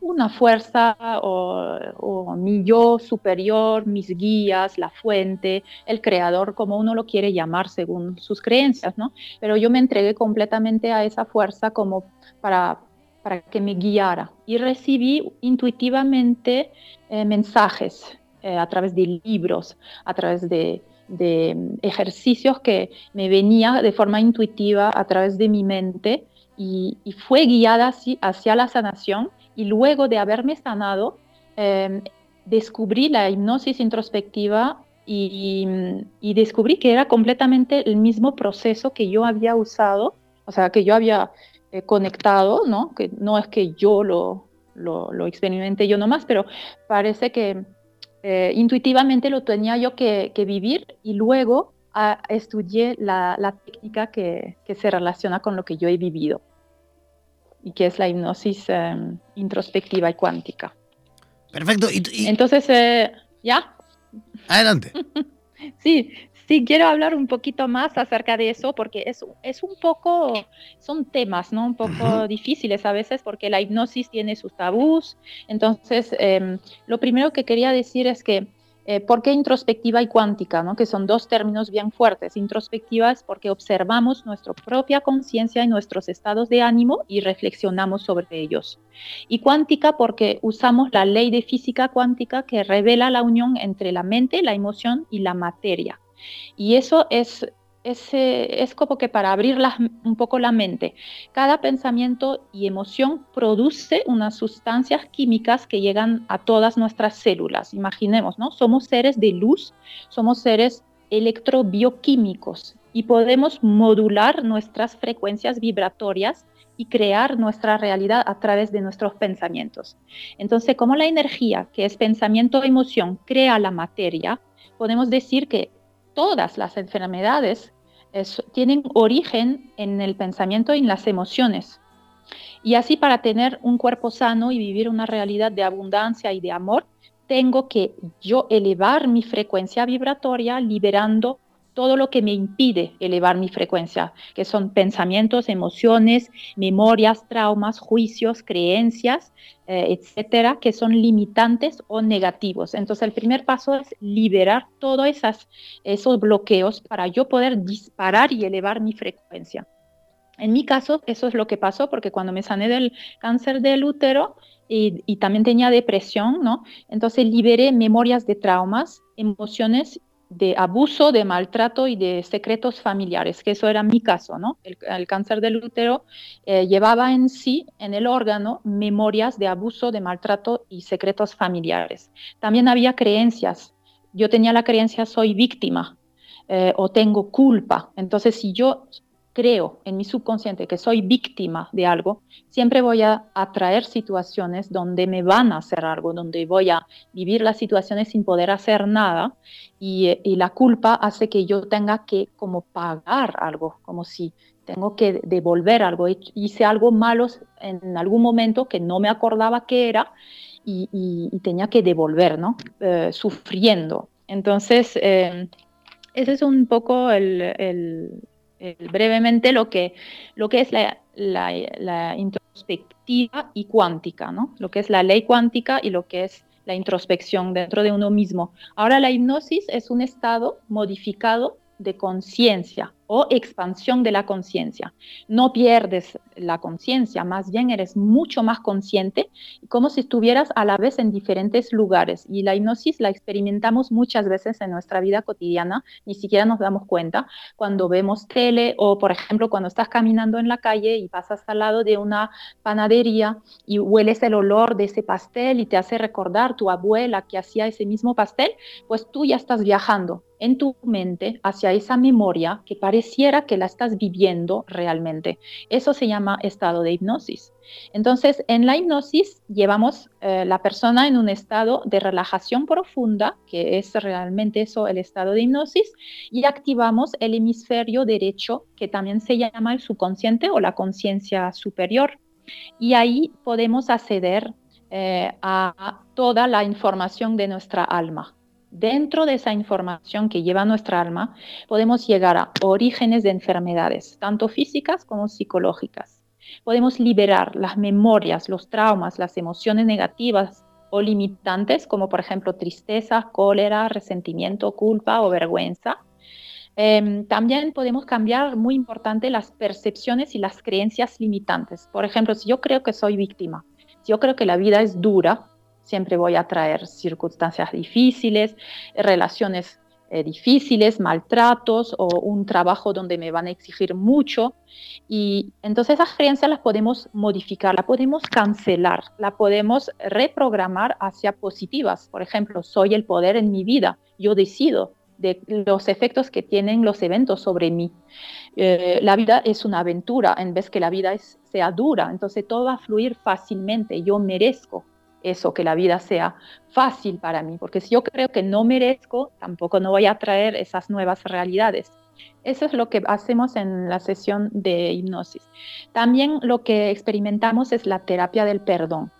una fuerza o, mi yo superior, mis guías, la fuente, el creador, como uno lo quiere llamar según sus creencias, ¿no? Pero yo me entregué completamente a esa fuerza como para, para que me guiara y recibí intuitivamente eh, mensajes eh, a través de libros, a través de, mm, ejercicios que me venía de forma intuitiva a través de mi mente y, fue guiada así, hacia la sanación y luego de haberme sanado, em, descubrí la hipnosis introspectiva y, y, descubrí que era completamente el mismo proceso que yo había usado, o sea, que yo había eh, conectado, ¿no? Que no es que yo lo, lo, lo experimenté yo nomás, pero parece que eh, intuitivamente lo tenía yo que, vivir y luego ah, estudié la, técnica que, se relaciona con lo que yo he vivido y que es la hipnosis em, introspectiva y cuántica. Perfecto. Entonces, eh, ¿ya? Adelante. sí, Sí, quiero hablar un poquito más acerca de eso porque es, es un poco, son temas, ¿no? Un poco difíciles a veces porque la hipnosis tiene sus tabús. Entonces, em, lo primero que quería decir es que eh, ¿Por qué introspectiva y cuántica? ¿no? Que son dos términos bien fuertes. Introspectiva es porque observamos nuestra propia conciencia y nuestros estados de ánimo y reflexionamos sobre ellos. Y cuántica porque usamos la ley de física cuántica que revela la unión entre la mente, la emoción y la materia. Y eso es, es, como que para abrir un poco la mente. Cada pensamiento y emoción produce unas sustancias químicas que llegan a todas nuestras células. Imaginemos, ¿no? Somos seres de luz, somos seres electrobioquímicos y podemos modular nuestras frecuencias vibratorias y crear nuestra realidad a través de nuestros pensamientos. Entonces, como la energía, que es pensamiento-emoción, crea la materia, podemos decir que todas las enfermedades tienen origen en el pensamiento y en las emociones. Y así para tener un cuerpo sano y vivir una realidad de abundancia y de amor, tengo que yo elevar mi frecuencia vibratoria liberando todo lo que me impide elevar mi frecuencia, que son pensamientos, emociones, memorias, traumas, juicios, creencias, eh, etcétera, que son limitantes o negativos. Entonces, el primer paso es liberar todos esos bloqueos para yo poder disparar y elevar mi frecuencia. En mi caso, eso es lo que pasó, porque cuando me sané del cáncer del útero y, y también tenía depresión, ¿no? Entonces liberé memorias de traumas, emociones de abuso, de maltrato y de secretos familiares, que eso era mi caso, ¿no? El, cáncer del útero eh, llevaba en sí, en el órgano, memorias de abuso, de maltrato y secretos familiares. También había creencias. Yo tenía la creencia soy víctima eh, o tengo culpa. Entonces, si yo creo en mi subconsciente que soy víctima de algo, siempre voy a atraer situaciones donde me van a hacer algo, donde voy a vivir las situaciones sin poder hacer nada y, la culpa hace que yo tenga que como pagar algo, como si tengo que devolver algo, hice algo malo en algún momento que no me acordaba que era y, tenía que devolver, ¿no? Eh, sufriendo. Entonces, eh, ese es un poco el, brevemente lo que, lo que es la, introspectiva y cuántica, ¿no? Lo que es la ley cuántica y lo que es la introspección dentro de uno mismo. Ahora la hipnosis es un estado modificado de conciencia o expansión de la conciencia. No pierdes la conciencia, más bien eres mucho más consciente, como si estuvieras a la vez en diferentes lugares. Y la hipnosis la experimentamos muchas veces en nuestra vida cotidiana, ni siquiera nos damos cuenta cuando vemos tele o, por ejemplo, cuando estás caminando en la calle y pasas al lado de una panadería y hueles el olor de ese pastel y te hace recordar tu abuela que hacía ese mismo pastel, pues tú ya estás viajando en tu mente hacia esa memoria que pareciera que la estás viviendo realmente. Eso se llama estado de hipnosis. Entonces, en la hipnosis llevamos eh, la persona en un estado de relajación profunda, que es realmente eso el estado de hipnosis, y activamos el hemisferio derecho, que también se llama el subconsciente o la conciencia superior. Y ahí podemos acceder eh, a toda la información de nuestra alma. Dentro de esa información que lleva nuestra alma, podemos llegar a orígenes de enfermedades, tanto físicas como psicológicas. Podemos liberar las memorias, los traumas, las emociones negativas o limitantes, como por ejemplo tristeza, cólera, resentimiento, culpa o vergüenza. Em, también podemos cambiar, muy importante, las percepciones y las creencias limitantes. Por ejemplo, si yo creo que soy víctima, si yo creo que la vida es dura, siempre voy a traer circunstancias difíciles, relaciones eh, difíciles, maltratos o un trabajo donde me van a exigir mucho. Y entonces esas creencias las podemos modificar, las podemos cancelar, las podemos reprogramar hacia positivas. Por ejemplo, soy el poder en mi vida, yo decido de los efectos que tienen los eventos sobre mí. Eh, la vida es una aventura en vez que la vida sea dura, entonces todo va a fluir fácilmente, yo merezco eso, que la vida sea fácil para mí, porque si yo creo que no merezco, tampoco no voy a traer esas nuevas realidades. Eso es lo que hacemos en la sesión de hipnosis. También lo que experimentamos es la terapia del perdón.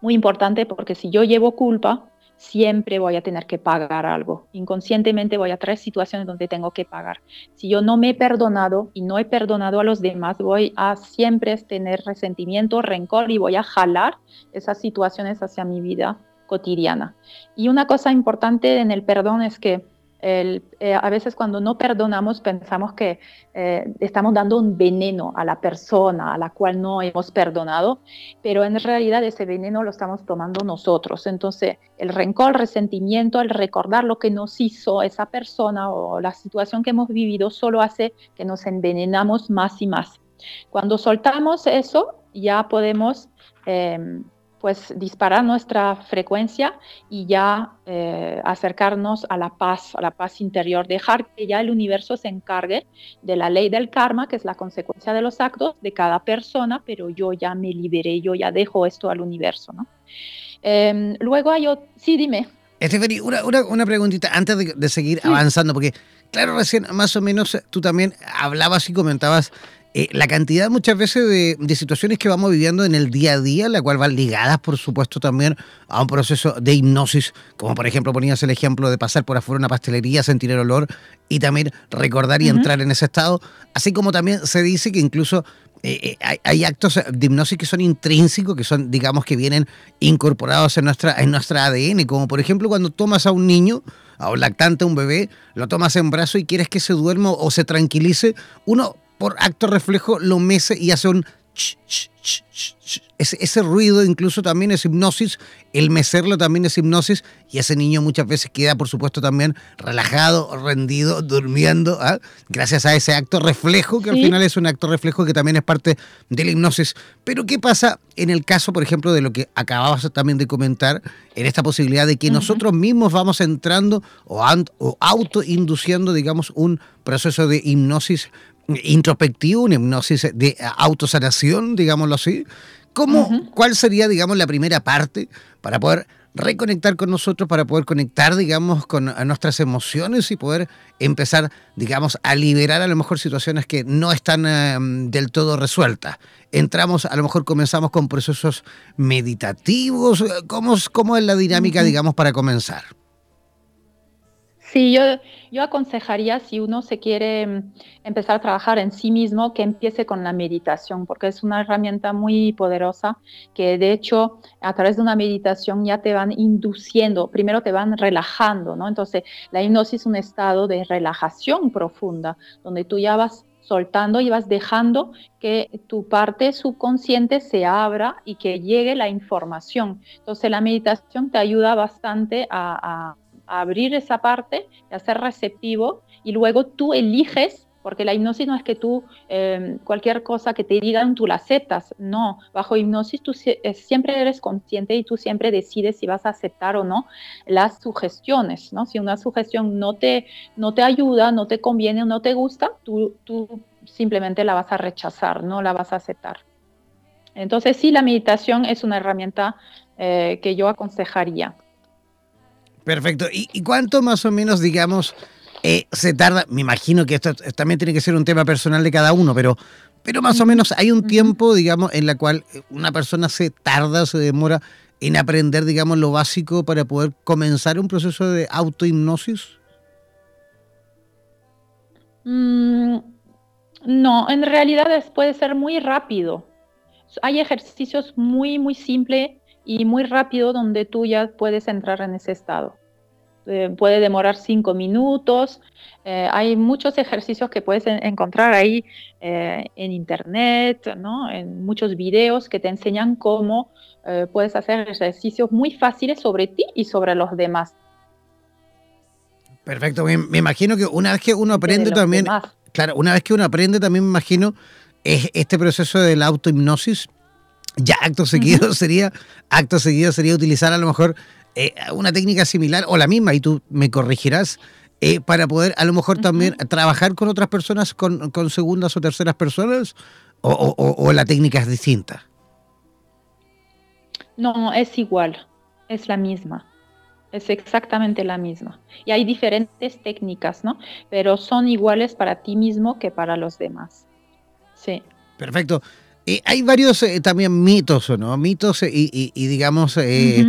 Muy importante porque si yo llevo culpa, siempre voy a tener que pagar algo. Inconscientemente voy a traer situaciones donde tengo que pagar. Si yo no me he perdonado y no he perdonado a los demás, voy a siempre tener resentimiento, rencor y voy a jalar esas situaciones hacia mi vida cotidiana. Y una cosa importante en el perdón es que eh, a veces cuando no perdonamos pensamos que eh, estamos dando un veneno a la persona a la cual no hemos perdonado, pero en realidad ese veneno lo estamos tomando nosotros. Entonces, el rencor, el resentimiento, el recordar lo que nos hizo esa persona o la situación que hemos vivido solo hace que nos envenenamos más y más. Cuando soltamos eso, ya podemos... Em, pues disparar nuestra frecuencia y ya eh, acercarnos a la paz, a la paz interior, dejar que ya el universo se encargue de la ley del karma, que es la consecuencia de los actos de cada persona, pero yo ya me liberé, yo ya dejo esto al universo, ¿no? Em, luego hay otro, sí, dime. Estefany, una, una, preguntita antes de, seguir avanzando, porque claro, recién más o menos tú también hablabas y comentabas eh, la cantidad muchas veces de, situaciones que vamos viviendo en el día a día, la cual van ligadas, por supuesto, también a un proceso de hipnosis, como por ejemplo ponías el ejemplo de pasar por afuera una pastelería, sentir el olor y también recordar y entrar en ese estado, así como también se dice que incluso eh, eh, hay, actos de hipnosis que son intrínsecos, que son, digamos, que vienen incorporados en nuestra, en nuestra ADN, como por ejemplo cuando tomas a un niño, a un lactante, a un bebé, lo tomas en brazo y quieres que se duerma o se tranquilice, uno por acto reflejo lo mece y hace un ese, ruido incluso también es hipnosis, el mecerlo también es hipnosis y ese niño muchas veces queda por supuesto también relajado, rendido, durmiendo, ¿ah? gracias a ese acto reflejo que al final es un acto reflejo que también es parte de la hipnosis. Pero ¿qué pasa en el caso, por ejemplo, de lo que acababas también de comentar, en esta posibilidad de que nosotros mismos vamos entrando o, o autoinduciendo, digamos, un proceso de hipnosis introspectivo, una hipnosis de autosanación, digámoslo así. ¿Cómo, ¿Cuál sería, digamos, la primera parte para poder reconectar con nosotros, para poder conectar, digamos, con nuestras emociones y poder empezar, digamos, a liberar a lo mejor situaciones que no están em, del todo resueltas? Entramos, a lo mejor comenzamos con procesos meditativos. ¿Cómo, cómo es la dinámica, digamos, para comenzar? Sí, yo, yo aconsejaría si uno se quiere mm, empezar a trabajar en sí mismo, que empiece con la meditación, porque es una herramienta muy poderosa que de hecho a través de una meditación ya te van induciendo, primero te van relajando, ¿no? Entonces la hipnosis es un estado de relajación profunda, donde tú ya vas soltando y vas dejando que tu parte subconsciente se abra y que llegue la información. Entonces la meditación te ayuda bastante a abrir esa parte, a ser receptivo y luego tú eliges, porque la hipnosis no es que tú em, cualquier cosa que te digan tú la aceptas, no, bajo hipnosis tú eh, siempre eres consciente y tú siempre decides si vas a aceptar o no las sugestiones, ¿no? Si una sugestión no te, no te ayuda, no te conviene o no te gusta, tú, tú simplemente la vas a rechazar, no la vas a aceptar. Entonces sí, la meditación es una herramienta eh, que yo aconsejaría. Perfecto. ¿Y, cuánto más o menos, digamos, eh, se tarda? Me imagino que esto también tiene que ser un tema personal de cada uno, pero, pero más o menos hay un tiempo, digamos, en la cual una persona se tarda, se demora en aprender, digamos, lo básico para poder comenzar un proceso de autohipnosis. Mm, no, en realidad puede ser muy rápido. Hay ejercicios muy, muy simples y muy rápido donde tú ya puedes entrar en ese estado. Eh, puede demorar cinco minutos. Eh, hay muchos ejercicios que puedes encontrar ahí eh, en internet, ¿no? en muchos videos que te enseñan cómo puedes hacer ejercicios muy fáciles sobre ti y sobre los demás. Perfecto, me, imagino que una vez que uno aprende también, claro, una vez que uno aprende también me imagino es este proceso de la autohipnosis ya acto seguido sería, acto seguido sería utilizar a lo mejor eh, una técnica similar o la misma, y tú me corregirás, eh, para poder a lo mejor también trabajar con otras personas, con, segundas o terceras personas, o, la técnica es distinta. No, es igual, es la misma. Es exactamente la misma. Y hay diferentes técnicas, ¿no? Pero son iguales para ti mismo que para los demás. Sí. Perfecto. Eh, hay varios eh, también mitos, ¿no? Mitos y, digamos, eh,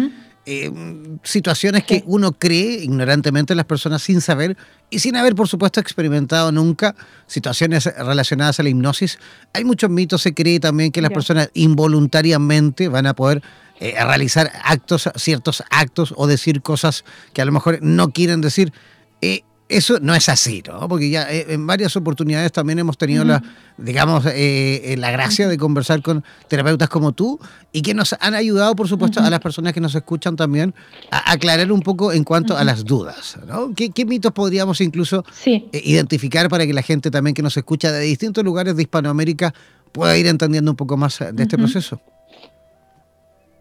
situaciones que uno cree ignorantemente las personas sin saber y sin haber, por supuesto, experimentado nunca situaciones relacionadas a la hipnosis. Hay muchos mitos, se cree también que las personas involuntariamente van a poder realizar actos, ciertos actos o decir cosas que a lo mejor no quieren decir. Eso no es así, ¿no? Porque ya eh, en varias oportunidades también hemos tenido la, digamos, eh, eh, la gracia de conversar con terapeutas como tú y que nos han ayudado, por supuesto, a las personas que nos escuchan también a aclarar un poco en cuanto a las dudas, ¿no? ¿Qué, mitos podríamos incluso identificar para que la gente también que nos escucha de distintos lugares de Hispanoamérica pueda ir entendiendo un poco más de este proceso?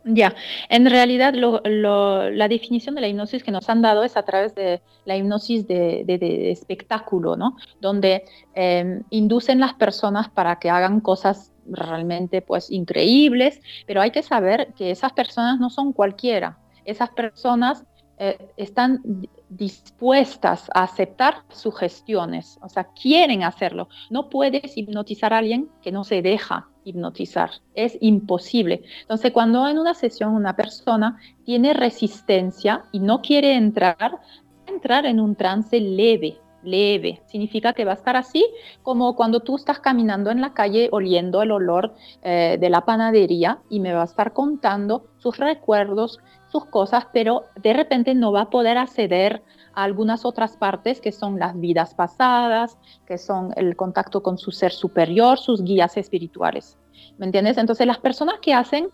Ya, en realidad la definición de la hipnosis que nos han dado es a través de la hipnosis de, espectáculo, ¿no? Donde em, inducen las personas para que hagan cosas realmente pues increíbles, pero hay que saber que esas personas no son cualquiera. Esas personas eh, están dispuestas a aceptar sugestiones, o sea, quieren hacerlo. No puedes hipnotizar a alguien que no se deja hipnotizar, es imposible. Entonces, cuando en una sesión una persona tiene resistencia y no quiere entrar, entrar en un trance leve, leve. Significa que va a estar así como cuando tú estás caminando en la calle oliendo el olor eh, de la panadería y me va a estar contando sus recuerdos, sus cosas, pero de repente no va a poder acceder a algunas otras partes que son las vidas pasadas, que son el contacto con su ser superior, sus guías espirituales. ¿Me entiendes? Entonces las personas que hacen,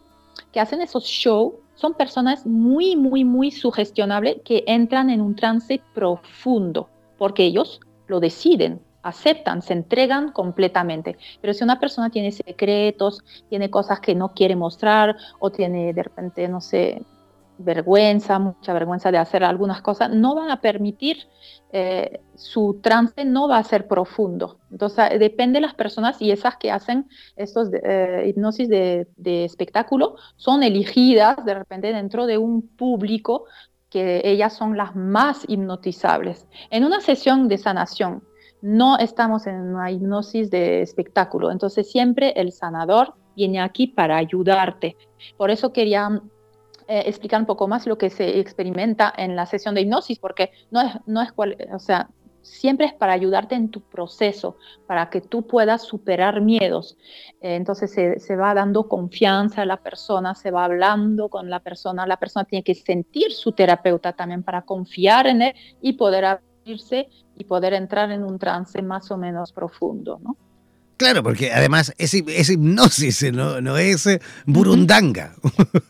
que hacen esos shows son personas muy, muy, muy sugestionables que entran en un trance profundo, porque ellos lo deciden, aceptan, se entregan completamente. Pero si una persona tiene secretos, tiene cosas que no quiere mostrar o tiene de repente, no sé, vergüenza, mucha vergüenza de hacer algunas cosas, no van a permitir, eh, su trance no va a ser profundo. Entonces, depende de las personas y esas que hacen estos eh, hipnosis de, de, espectáculo son elegidas de repente dentro de un público que ellas son las más hipnotizables. En una sesión de sanación, no estamos en una hipnosis de espectáculo, entonces siempre el sanador viene aquí para ayudarte. Por eso quería eh, explicar un poco más lo que se experimenta en la sesión de hipnosis, porque no es, no es cual, o sea, siempre es para ayudarte en tu proceso, para que tú puedas superar miedos. Eh, entonces se, se, va dando confianza a la persona, se va hablando con la persona, la persona tiene que sentir su terapeuta también para confiar en él y poder abrirse y poder entrar en un trance más o menos profundo, ¿no? Claro, porque además es, es hipnosis, no, no es eh, burundanga.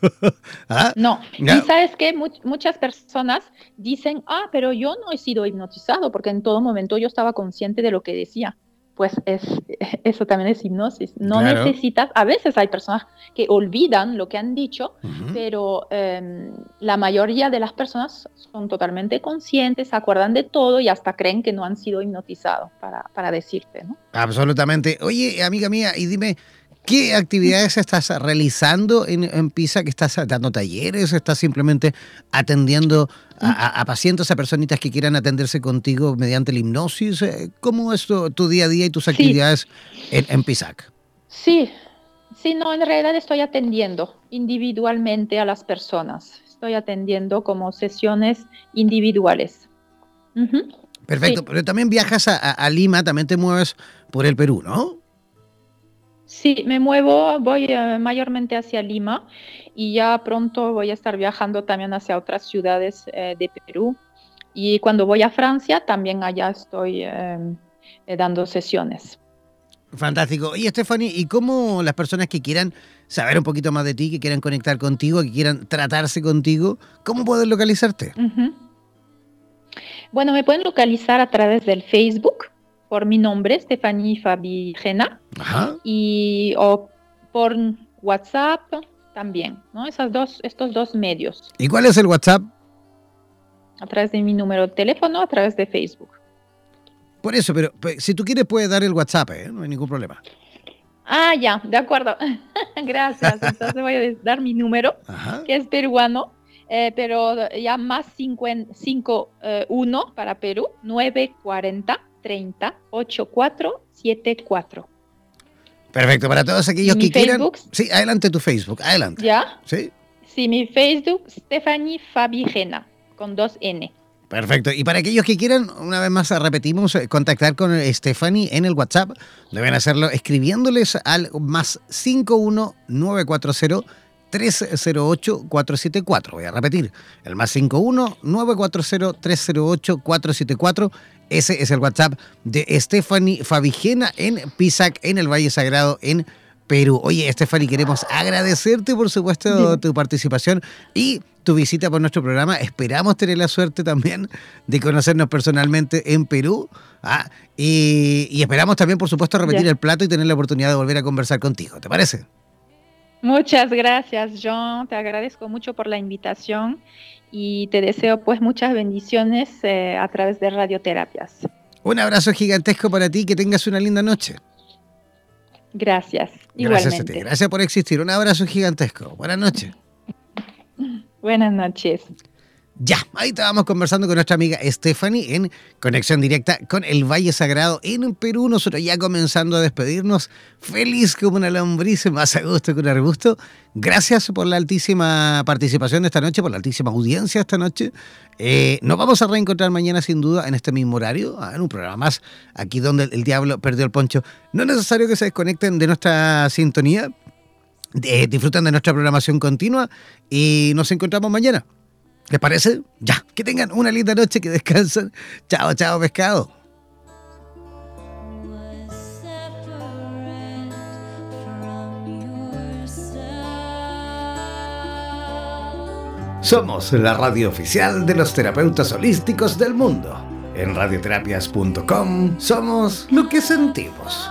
¿Ah? No, y sabes que muchas personas dicen, ah, pero yo no he sido hipnotizado porque en todo momento yo estaba consciente de lo que decía pues es, eso también es hipnosis. No necesitas, a veces hay personas que olvidan lo que han dicho, pero em, la mayoría de las personas son totalmente conscientes, se acuerdan de todo y hasta creen que no han sido hipnotizados para, para decirte. ¿no? Absolutamente. Oye, amiga mía, y dime, ¿Qué actividades estás realizando en, en, PISA? ¿Que estás dando talleres? ¿Estás simplemente atendiendo a, pacientes, a personitas que quieran atenderse contigo mediante la hipnosis? Eh, ¿Cómo es tu, día a día y tus actividades en, en, PISAC? Sí, sí, no, en realidad estoy atendiendo individualmente a las personas. Estoy atendiendo como sesiones individuales. Perfecto, pero también viajas a, a Lima, también te mueves por el Perú, ¿no? Sí, me muevo, voy eh, mayormente hacia Lima y ya pronto voy a estar viajando también hacia otras ciudades eh, de Perú. Y cuando voy a Francia, también allá estoy eh, dando sesiones. Fantástico. Y Stephanie, ¿y cómo las personas que quieran saber un poquito más de ti, que quieran conectar contigo, que quieran tratarse contigo, cómo pueden localizarte? Bueno, me pueden localizar a través del Facebook por mi nombre, Stephanie Fabigena, y o por WhatsApp también, ¿no? Esas dos, estos dos medios. ¿Y cuál es el WhatsApp? A través de mi número de teléfono, a través de Facebook. Por eso, pero si tú quieres puedes dar el WhatsApp, ¿eh? no hay ningún problema. Ah, ya, de acuerdo. Gracias. Entonces voy a dar mi número, que es peruano, eh, pero ya más 51 eh, para Perú, 940 30 8474. Perfecto, para todos aquellos que quieran. Sí, adelante tu Facebook, adelante. ¿Ya? Sí. Sí, mi Facebook, Stephanie Fabigena, con dos N. Perfecto. Y para aquellos que quieran, una vez más repetimos, eh, contactar con Stephanie en el WhatsApp, deben hacerlo escribiéndoles al más 51940 308-474. Voy a repetir, el más 51-940-308-474. Ese es el WhatsApp de Stephanie Fabigena en Pisac, en el Valle Sagrado, en Perú. Oye, Stephanie, queremos agradecerte, por supuesto, tu participación y tu visita por nuestro programa. Esperamos tener la suerte también de conocernos personalmente en Perú. Ah, y, esperamos también, por supuesto, repetir el plato y tener la oportunidad de volver a conversar contigo. ¿Te parece? Muchas gracias, John. Te agradezco mucho por la invitación y te deseo pues muchas bendiciones eh, a través de radioterapias. Un abrazo gigantesco para ti, que tengas una linda noche. Gracias. Gracias a ti. Gracias por existir. Un abrazo gigantesco. Buenas noches. Buenas noches. Ya, ahí estábamos conversando con nuestra amiga Stephanie en conexión directa con el Valle Sagrado en Perú. Nosotros ya comenzando a despedirnos. Feliz como una lombriz, más a gusto que un arbusto. Gracias por la altísima participación de esta noche, por la altísima audiencia esta noche. Eh, nos vamos a reencontrar mañana sin duda en este mismo horario, ah, en un programa más, aquí donde el diablo perdió el poncho. No es necesario que se desconecten de nuestra sintonía. disfruten de nuestra programación continua y nos encontramos mañana. ¿Les parece? Ya, que tengan una linda noche, que descansen. Chao, chao, pescado. Somos la radio oficial de los terapeutas holísticos del mundo. En radioterapias.com somos lo que sentimos.